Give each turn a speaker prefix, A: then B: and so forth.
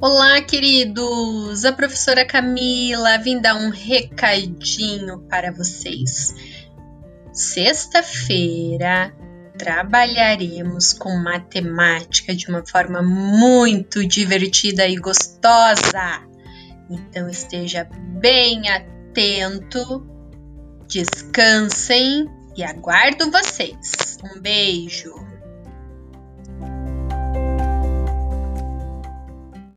A: Olá, queridos! A professora Camila vim dar um recadinho para vocês. Sexta-feira trabalharemos com matemática de uma forma muito divertida e gostosa. Então esteja bem atento, descansem e aguardo vocês. Um beijo!